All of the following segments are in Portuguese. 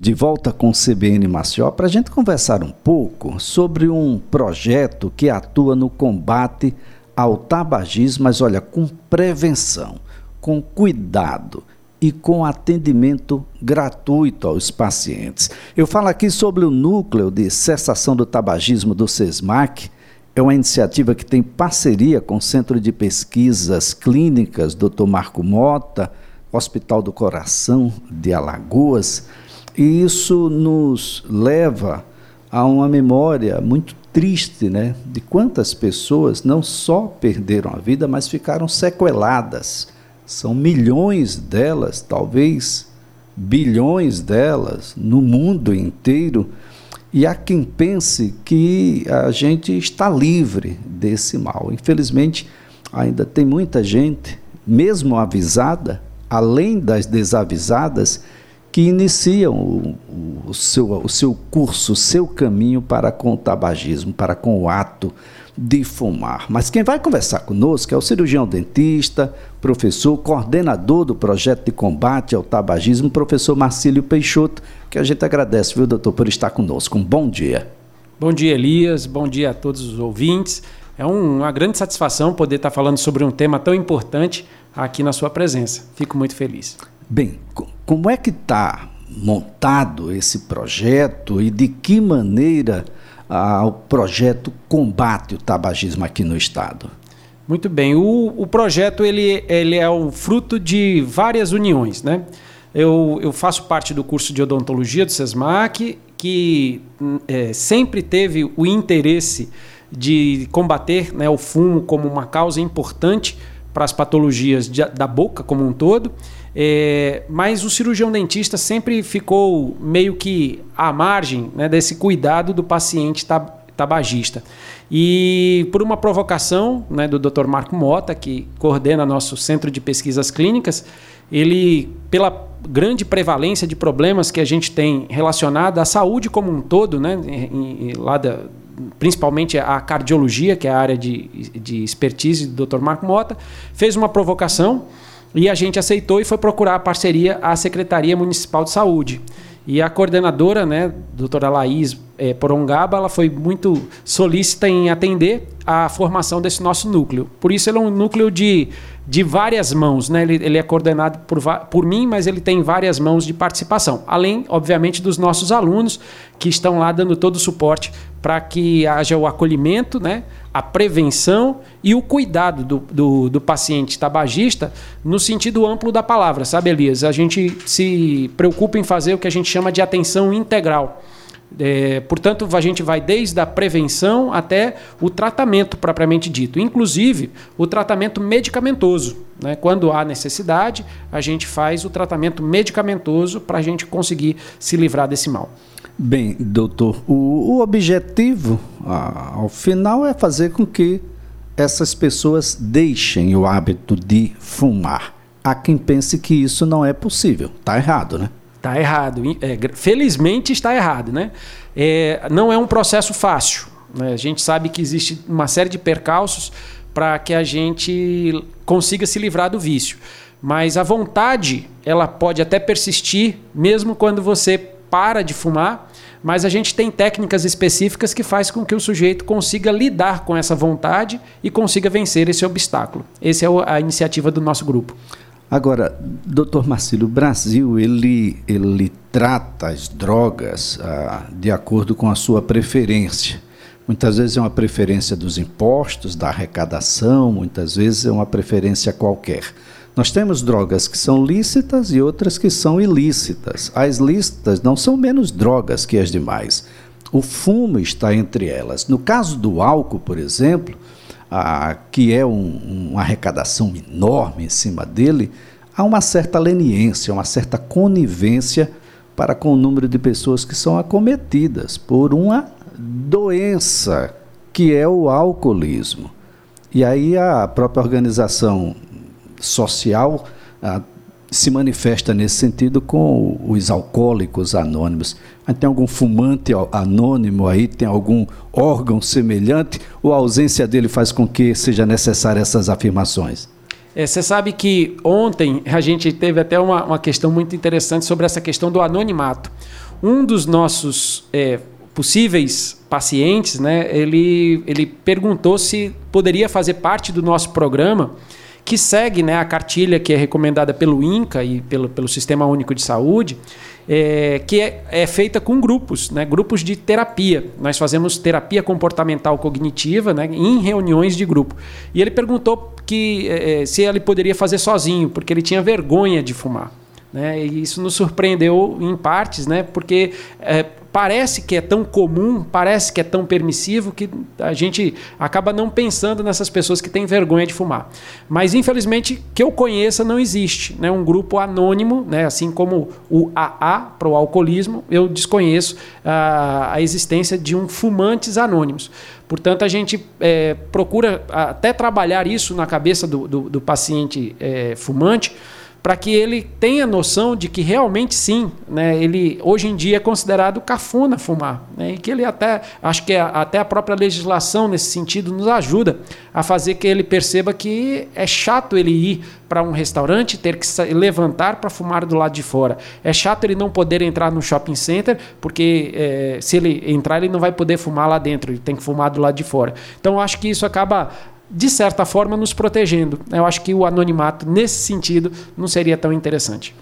de volta com o CBN Maceió para a gente conversar um pouco sobre um projeto que atua no combate ao tabagismo, mas olha, com prevenção, com cuidado e com atendimento gratuito aos pacientes. Eu falo aqui sobre o núcleo de cessação do tabagismo do SESMAC. É uma iniciativa que tem parceria com o Centro de Pesquisas Clínicas Dr. Marco Mota, Hospital do Coração de Alagoas. E isso nos leva a uma memória muito triste, né, de quantas pessoas não só perderam a vida, mas ficaram sequeladas. São milhões delas, talvez bilhões delas no mundo inteiro. E há quem pense que a gente está livre desse mal. Infelizmente, ainda tem muita gente, mesmo avisada, além das desavisadas, que iniciam o, o, seu, o seu curso, o seu caminho para com o tabagismo, para com o ato de fumar. Mas quem vai conversar conosco é o cirurgião dentista, professor, coordenador do projeto de combate ao tabagismo, professor Marcílio Peixoto, que a gente agradece, viu, doutor, por estar conosco. Um bom dia. Bom dia, Elias. Bom dia a todos os ouvintes. É um, uma grande satisfação poder estar falando sobre um tema tão importante aqui na sua presença. Fico muito feliz. Bem, como é que está montado esse projeto e de que maneira ah, o projeto combate o tabagismo aqui no estado? Muito bem, o, o projeto ele, ele é o fruto de várias uniões, né? Eu, eu faço parte do curso de odontologia do SESMAC, que é, sempre teve o interesse de combater né, o fumo como uma causa importante para as patologias de, da boca como um todo. É, mas o cirurgião dentista sempre ficou meio que à margem né, desse cuidado do paciente tab tabagista. E por uma provocação né, do Dr. Marco Mota, que coordena nosso centro de pesquisas clínicas, ele, pela grande prevalência de problemas que a gente tem relacionado à saúde como um todo, né, em, em, lá da, principalmente a cardiologia, que é a área de, de expertise do Dr. Marco Mota, fez uma provocação e a gente aceitou e foi procurar a parceria à Secretaria Municipal de Saúde. E a coordenadora, né, doutora Laís é, Porongaba, ela foi muito solícita em atender a formação desse nosso núcleo. Por isso ele é um núcleo de, de várias mãos, né? Ele, ele é coordenado por, por mim, mas ele tem várias mãos de participação. Além, obviamente, dos nossos alunos que estão lá dando todo o suporte para que haja o acolhimento, né? a prevenção e o cuidado do, do, do, paciente tabagista no sentido amplo da palavra, sabe, Elias? A gente se preocupa em fazer o que a gente chama de atenção integral. É, portanto, a gente vai desde a prevenção até o tratamento propriamente dito, inclusive o tratamento medicamentoso. Né? Quando há necessidade, a gente faz o tratamento medicamentoso para a gente conseguir se livrar desse mal. Bem, doutor, o, o objetivo, ao final, é fazer com que essas pessoas deixem o hábito de fumar. Há quem pense que isso não é possível. Está errado, né? Está errado. É, felizmente está errado, né? É, não é um processo fácil. Né? A gente sabe que existe uma série de percalços para que a gente consiga se livrar do vício. Mas a vontade, ela pode até persistir, mesmo quando você para de fumar, mas a gente tem técnicas específicas que faz com que o sujeito consiga lidar com essa vontade e consiga vencer esse obstáculo. Essa é a iniciativa do nosso grupo. Agora, doutor Marcelo, o Brasil ele, ele trata as drogas ah, de acordo com a sua preferência. Muitas vezes é uma preferência dos impostos, da arrecadação, muitas vezes é uma preferência qualquer. Nós temos drogas que são lícitas e outras que são ilícitas. As lícitas não são menos drogas que as demais. O fumo está entre elas. No caso do álcool, por exemplo, a, que é um, uma arrecadação enorme em cima dele, há uma certa leniência, uma certa conivência para com o número de pessoas que são acometidas por uma doença que é o alcoolismo. E aí a própria organização social ah, se manifesta nesse sentido com os alcoólicos anônimos. Tem algum fumante anônimo aí? Tem algum órgão semelhante? Ou a ausência dele faz com que seja necessária essas afirmações? É, você sabe que ontem a gente teve até uma, uma questão muito interessante sobre essa questão do anonimato. um dos nossos é, possíveis pacientes, né, ele, ele perguntou se poderia fazer parte do nosso programa que segue né, a cartilha que é recomendada pelo INCA e pelo, pelo Sistema Único de Saúde, é, que é, é, feita com grupos, né, grupos de terapia. Nós fazemos terapia comportamental cognitiva né, em reuniões de grupo. E ele perguntou que, é, se ele poderia fazer sozinho, porque ele tinha vergonha de fumar. Né? E isso nos surpreendeu em partes, né? porque é, parece que é tão comum, parece que é tão permissivo que a gente acaba não pensando nessas pessoas que têm vergonha de fumar. Mas infelizmente que eu conheça não existe, né? Um grupo anônimo, né? Assim como o AA para o alcoolismo, eu desconheço a, a existência de um fumantes anônimos. Portanto, a gente é, procura até trabalhar isso na cabeça do, do, do paciente é, fumante para que ele tenha noção de que realmente sim, né, ele hoje em dia é considerado cafona fumar, né, e que ele até, acho que até a própria legislação nesse sentido nos ajuda a fazer que ele perceba que é chato ele ir para um restaurante ter que levantar para fumar do lado de fora, é chato ele não poder entrar no shopping center porque é, se ele entrar ele não vai poder fumar lá dentro, ele tem que fumar do lado de fora. Então acho que isso acaba de certa forma, nos protegendo. Eu acho que o anonimato, nesse sentido, não seria tão interessante.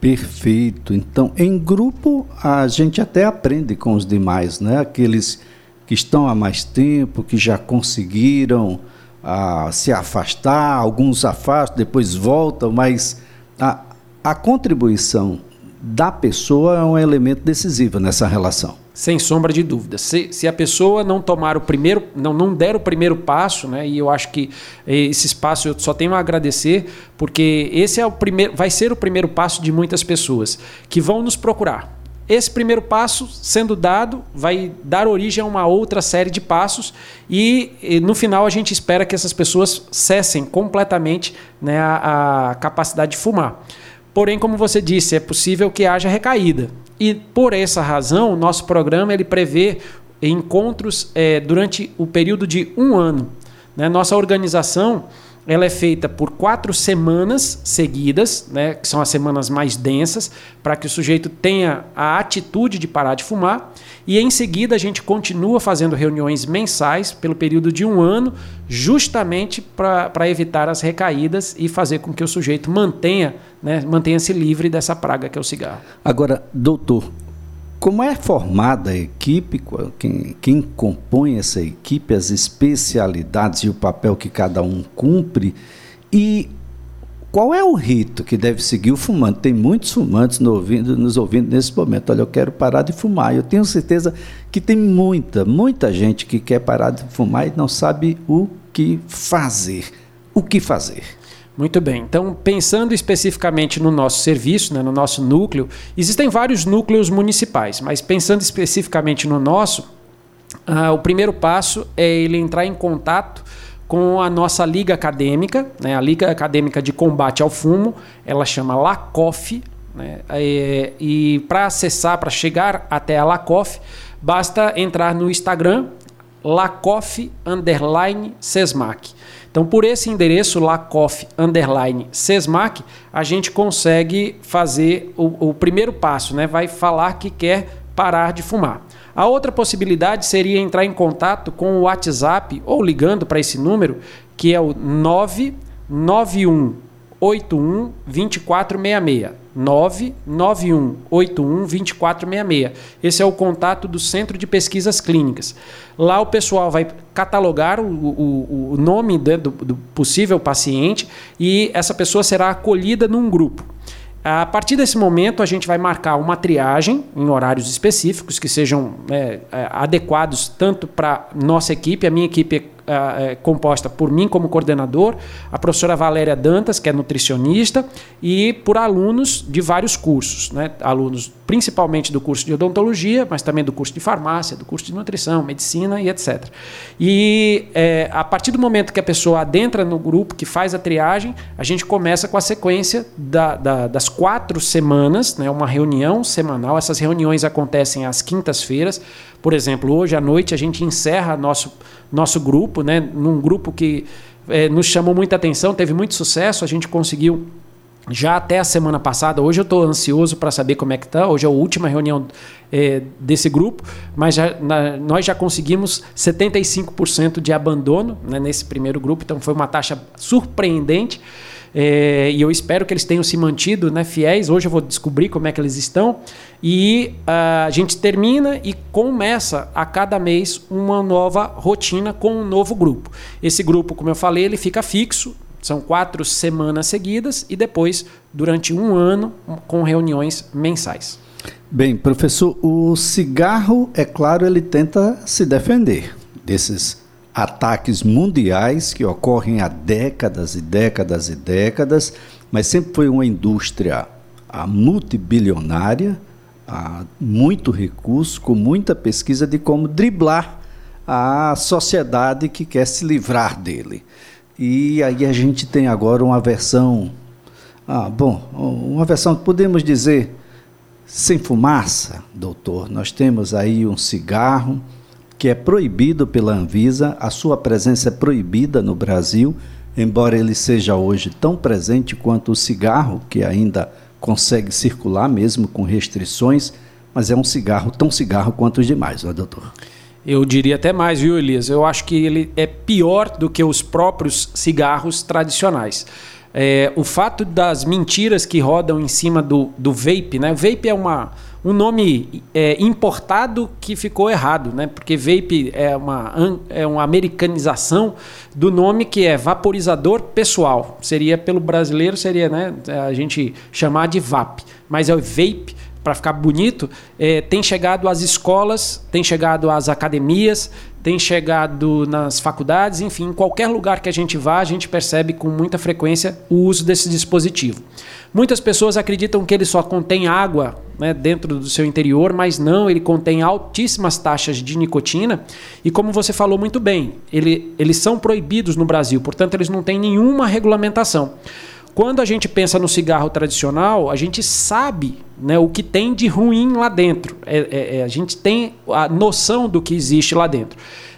Perfeito. Então, em grupo, a gente até aprende com os demais, né? Aqueles que estão há mais tempo, que já conseguiram ah, se afastar, alguns afastam, depois voltam, mas a, a contribuição da pessoa é um elemento decisivo nessa relação. Sem sombra de dúvida. Se, se a pessoa não tomar o primeiro, não, não der o primeiro passo, né, e eu acho que esse espaço eu só tenho a agradecer, porque esse é o primeiro, vai ser o primeiro passo de muitas pessoas que vão nos procurar. Esse primeiro passo, sendo dado, vai dar origem a uma outra série de passos e, no final a gente espera que essas pessoas cessem completamente né, a, a capacidade de fumar. Porém, como você disse, é possível que haja recaída. E por essa razão, nosso programa ele prevê encontros é, durante o período de um ano. Né? Nossa organização ela é feita por quatro semanas seguidas, né, que são as semanas mais densas, para que o sujeito tenha a atitude de parar de fumar. E em seguida a gente continua fazendo reuniões mensais pelo período de um ano, justamente para evitar as recaídas e fazer com que o sujeito mantenha, né, mantenha-se livre dessa praga que é o cigarro. Agora, doutor, como é formada a equipe, quem, quem, compõe essa equipe, as especialidades e o papel que cada um cumpre, e qual é o rito que deve seguir o fumante? Tem muitos fumantes nos ouvindo, nos ouvindo nesse momento. Olha, eu quero parar de fumar. Eu tenho certeza que tem muita, muita gente que quer parar de fumar e não sabe o que fazer. O que fazer? Muito bem. Então, pensando especificamente no nosso serviço, né, no nosso núcleo, existem vários núcleos municipais, mas pensando especificamente no nosso, uh, o primeiro passo é ele entrar em contato com a nossa liga acadêmica, né, a Liga Acadêmica de Combate ao Fumo, ela chama LACOF, né, é, e para acessar, para chegar até a LACOF, basta entrar no Instagram, LACOF underline Sesmac. Então, por esse endereço, lacof underline sesmac, a gente consegue fazer o, o primeiro passo, né? Vai falar que quer parar de fumar. A outra possibilidade seria entrar em contato com o WhatsApp ou ligando para esse número, que é o 991 81 2466. 99181 2466. Esse é o contato do Centro de Pesquisas Clínicas. Lá o pessoal vai catalogar o, o, o nome do, do possível paciente e essa pessoa será acolhida num grupo. A partir desse momento, a gente vai marcar uma triagem em horários específicos que sejam é, é adequados tanto para nossa equipe, a minha equipe é, composta por mim como coordenador, a professora Valéria Dantas, que é nutricionista, e por alunos de vários cursos, né? alunos principalmente do curso de odontologia, mas também do curso de farmácia, do curso de nutrição, medicina e etc. E é, a partir do momento que a pessoa adentra no grupo, que faz a triagem, a gente começa com a sequência da, da, das quatro semanas, né? uma reunião semanal. Essas reuniões acontecem às quintas-feiras. Por exemplo, hoje à noite a gente encerra nosso nosso grupo, né, num grupo que é, nos chamou muita atenção, teve muito sucesso, a gente conseguiu já até a semana passada. Hoje eu estou ansioso para saber como é que está. Hoje é a última reunião é, desse grupo, mas já, na, nós já conseguimos 75% de abandono né, nesse primeiro grupo, então foi uma taxa surpreendente. É, e eu espero que eles tenham se mantido né, fiéis. Hoje eu vou descobrir como é que eles estão. E uh, a gente termina e começa a cada mês uma nova rotina com um novo grupo. Esse grupo, como eu falei, ele fica fixo. São quatro semanas seguidas e depois, durante um ano, com reuniões mensais. Bem, professor, o cigarro, é claro, ele tenta se defender desses ataques mundiais que ocorrem há décadas e décadas e décadas, mas sempre foi uma indústria multibilionária, a muito recurso, com muita pesquisa de como driblar a sociedade que quer se livrar dele. E aí a gente tem agora uma versão, ah, bom, uma versão podemos dizer sem fumaça, doutor. Nós temos aí um cigarro que é proibido pela Anvisa, a sua presença é proibida no Brasil, embora ele seja hoje tão presente quanto o cigarro, que ainda consegue circular mesmo com restrições, mas é um cigarro tão cigarro quanto os demais, não é, doutor? Eu diria até mais, viu, Elias? Eu acho que ele é pior do que os próprios cigarros tradicionais. É, o fato das mentiras que rodam em cima do, do vape, né? O vape é uma, um nome é, importado que ficou errado, né? Porque vape é uma, é uma americanização do nome que é vaporizador pessoal. Seria pelo brasileiro seria, né? A gente chamar de VAP, mas é o vape para ficar bonito. É, tem chegado às escolas, tem chegado às academias, tem chegado nas faculdades, enfim, em qualquer lugar que a gente vá, a gente percebe com muita frequência o uso desse dispositivo. Muitas pessoas acreditam que ele só contém água né, dentro do seu interior, mas não, ele contém altíssimas taxas de nicotina e, como você falou muito bem, ele, eles são proibidos no Brasil, portanto, eles não têm nenhuma regulamentação. Quando a gente pensa no cigarro tradicional, a gente sabe né, o que tem de ruim lá dentro. É, é, é a gente tem a noção do que existe lá dentro.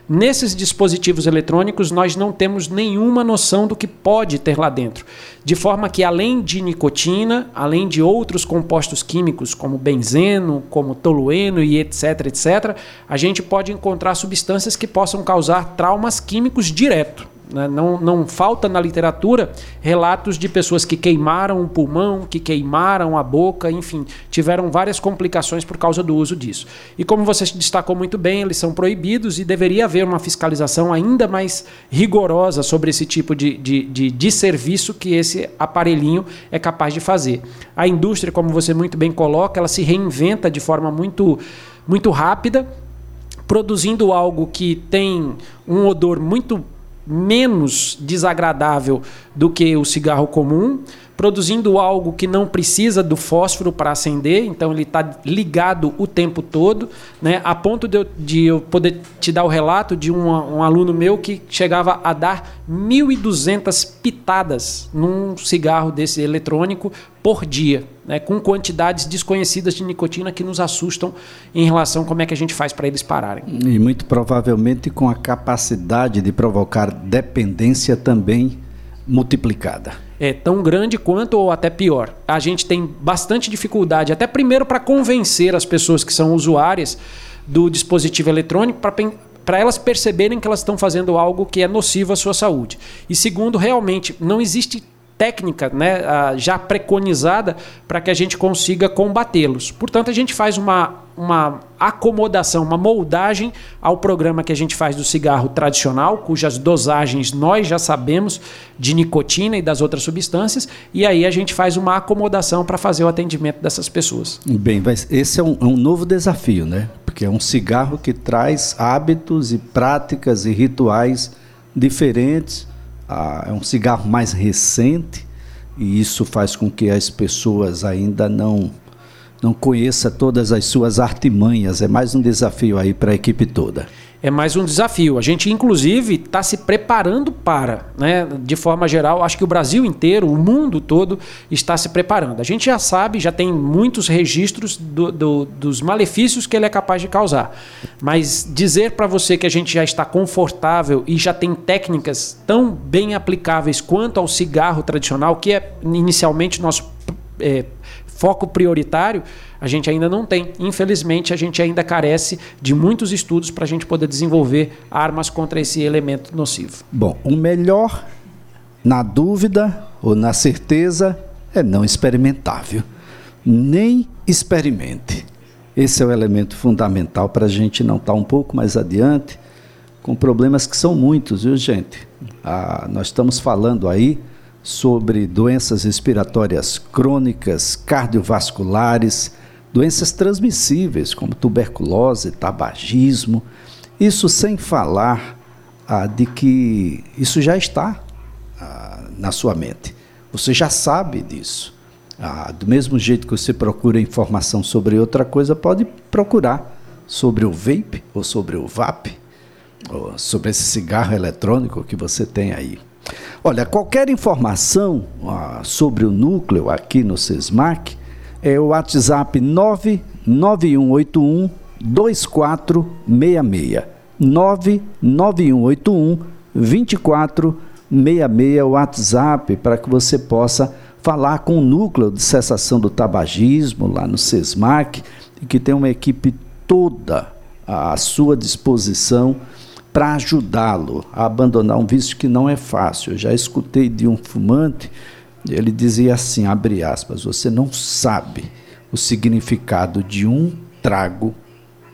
Nesses dispositivos eletrônicos, nós não temos nenhuma noção do que pode ter lá dentro. De forma que, além de nicotina, além de outros compostos químicos, como benzeno, como tolueno e etc., etc., a gente pode encontrar substâncias que possam causar traumas químicos direto. Né? Não, não falta na literatura relatos de pessoas que queimaram o pulmão, que queimaram a boca, enfim, tiveram várias complicações por causa do uso disso. E como você destacou muito bem, eles são proibidos e deveria haver uma fiscalização ainda mais rigorosa sobre esse tipo de, de, de, de serviço que esse aparelhinho é capaz de fazer. A indústria, como você muito bem coloca, ela se reinventa de forma muito, muito rápida, produzindo algo que tem um odor muito menos desagradável do que o cigarro comum, produzindo algo que não precisa do fósforo para acender, então ele está ligado o tempo todo, né? a ponto de eu, de eu poder te dar o relato de um, um aluno meu que chegava a dar 1.200 pitadas num cigarro desse eletrônico por dia, né? com quantidades desconhecidas de nicotina que nos assustam em relação a como é que a gente faz para eles pararem. E muito provavelmente com a capacidade de provocar dependência também multiplicada é tão grande quanto ou até pior. A gente tem bastante dificuldade, até primeiro para convencer as pessoas que são usuárias do dispositivo eletrônico para elas perceberem que elas estão fazendo algo que é nocivo à sua saúde. E segundo, realmente não existe técnica né, já preconizada para que a gente consiga combatê-los. Portanto, a gente faz uma, uma acomodação, uma moldagem ao programa que a gente faz do cigarro tradicional, cujas dosagens nós já sabemos de nicotina e das outras substâncias, e aí a gente faz uma acomodação para fazer o atendimento dessas pessoas. Bem, esse é um, é um novo desafio, né? Porque é um cigarro que traz hábitos e práticas e rituais diferentes ah, é um cigarro mais recente e isso faz com que as pessoas ainda não não conheça todas as suas artimanhas. É mais um desafio aí para a equipe toda. É mais um desafio. A gente, inclusive, está se preparando para, né? de forma geral, acho que o Brasil inteiro, o mundo todo, está se preparando. A gente já sabe, já tem muitos registros do, do, dos malefícios que ele é capaz de causar. Mas dizer para você que a gente já está confortável e já tem técnicas tão bem aplicáveis quanto ao cigarro tradicional, que é inicialmente nosso é, foco prioritário, a gente ainda não tem. Infelizmente, a gente ainda carece de muitos estudos para a gente poder desenvolver armas contra esse elemento nocivo. Bom, o melhor, na dúvida ou na certeza, é não experimentar, viu? Nem experimente. Esse é o elemento fundamental para a gente não estar tá um pouco mais adiante com problemas que são muitos, viu, gente? Ah, nós estamos falando aí sobre doenças respiratórias crônicas, cardiovasculares, doenças transmissíveis como tuberculose, tabagismo. Isso sem falar ah, de que isso já está ah, na sua mente. Você já sabe disso. Ah, do mesmo jeito que você procura informação sobre outra coisa, pode procurar sobre o vape ou sobre o VAP, ou sobre esse cigarro eletrônico que você tem aí. Olha, qualquer informação ah, sobre o núcleo aqui no SESMAC é o WhatsApp 99181 2466. 99181 2466 o WhatsApp para que você possa falar com o núcleo de cessação do tabagismo lá no SESMAC que tem uma equipe toda à sua disposição para ajudá-lo a abandonar um vício que não é fácil. Eu já escutei de um fumante, ele dizia assim, abre aspas, você não sabe o significado de um trago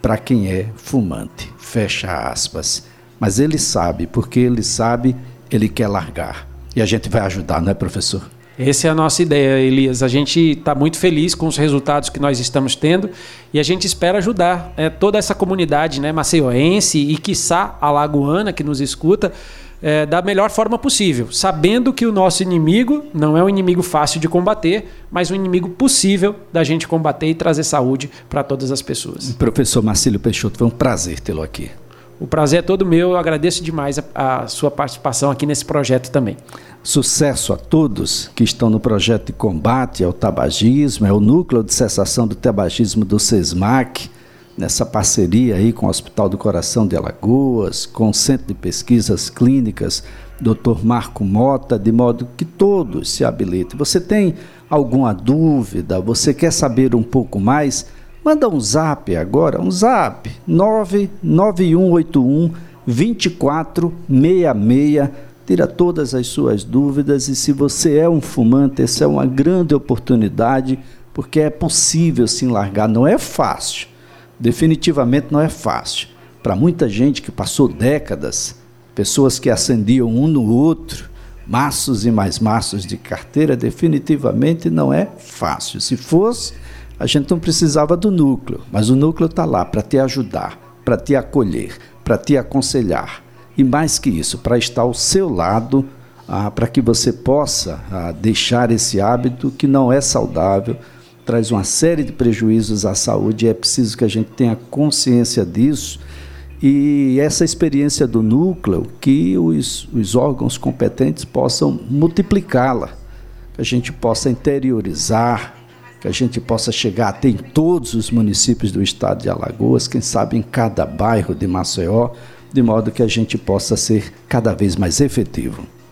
para quem é fumante, fecha aspas. Mas ele sabe, porque ele sabe, ele quer largar. E a gente vai ajudar, não é, professor? Essa é a nossa ideia, Elias. A gente está muito feliz com os resultados que nós estamos tendo e a gente espera ajudar é, toda essa comunidade né, maceioense e, quiçá, alagoana que nos escuta é, da melhor forma possível, sabendo que o nosso inimigo não é um inimigo fácil de combater, mas um inimigo possível da gente combater e trazer saúde para todas as pessoas. Professor Marcílio Peixoto, foi um prazer tê-lo aqui. O prazer é todo meu, eu agradeço demais a, a sua participação aqui nesse projeto também. Sucesso a todos que estão no projeto de combate ao tabagismo, é o núcleo de cessação do tabagismo do SESMAC, nessa parceria aí com o Hospital do Coração de Alagoas, com o Centro de Pesquisas Clínicas, Dr. Marco Mota, de modo que todos se habilitem. Você tem alguma dúvida, você quer saber um pouco mais? Manda um zap agora, um zap 99181 2466. Tira todas as suas dúvidas e se você é um fumante, essa é uma grande oportunidade, porque é possível se largar, não é fácil. Definitivamente não é fácil. Para muita gente que passou décadas, pessoas que acendiam um no outro, maços e mais maços de carteira, definitivamente não é fácil. Se fosse, a gente não precisava do núcleo, mas o núcleo está lá para te ajudar, para te acolher, para te aconselhar. E mais que isso, para estar ao seu lado, ah, para que você possa ah, deixar esse hábito que não é saudável, traz uma série de prejuízos à saúde, e é preciso que a gente tenha consciência disso. E essa experiência do núcleo, que os, os órgãos competentes possam multiplicá-la, que a gente possa interiorizar, que a gente possa chegar até em todos os municípios do estado de Alagoas, quem sabe em cada bairro de Maceió, de modo que a gente possa ser cada vez mais efetivo.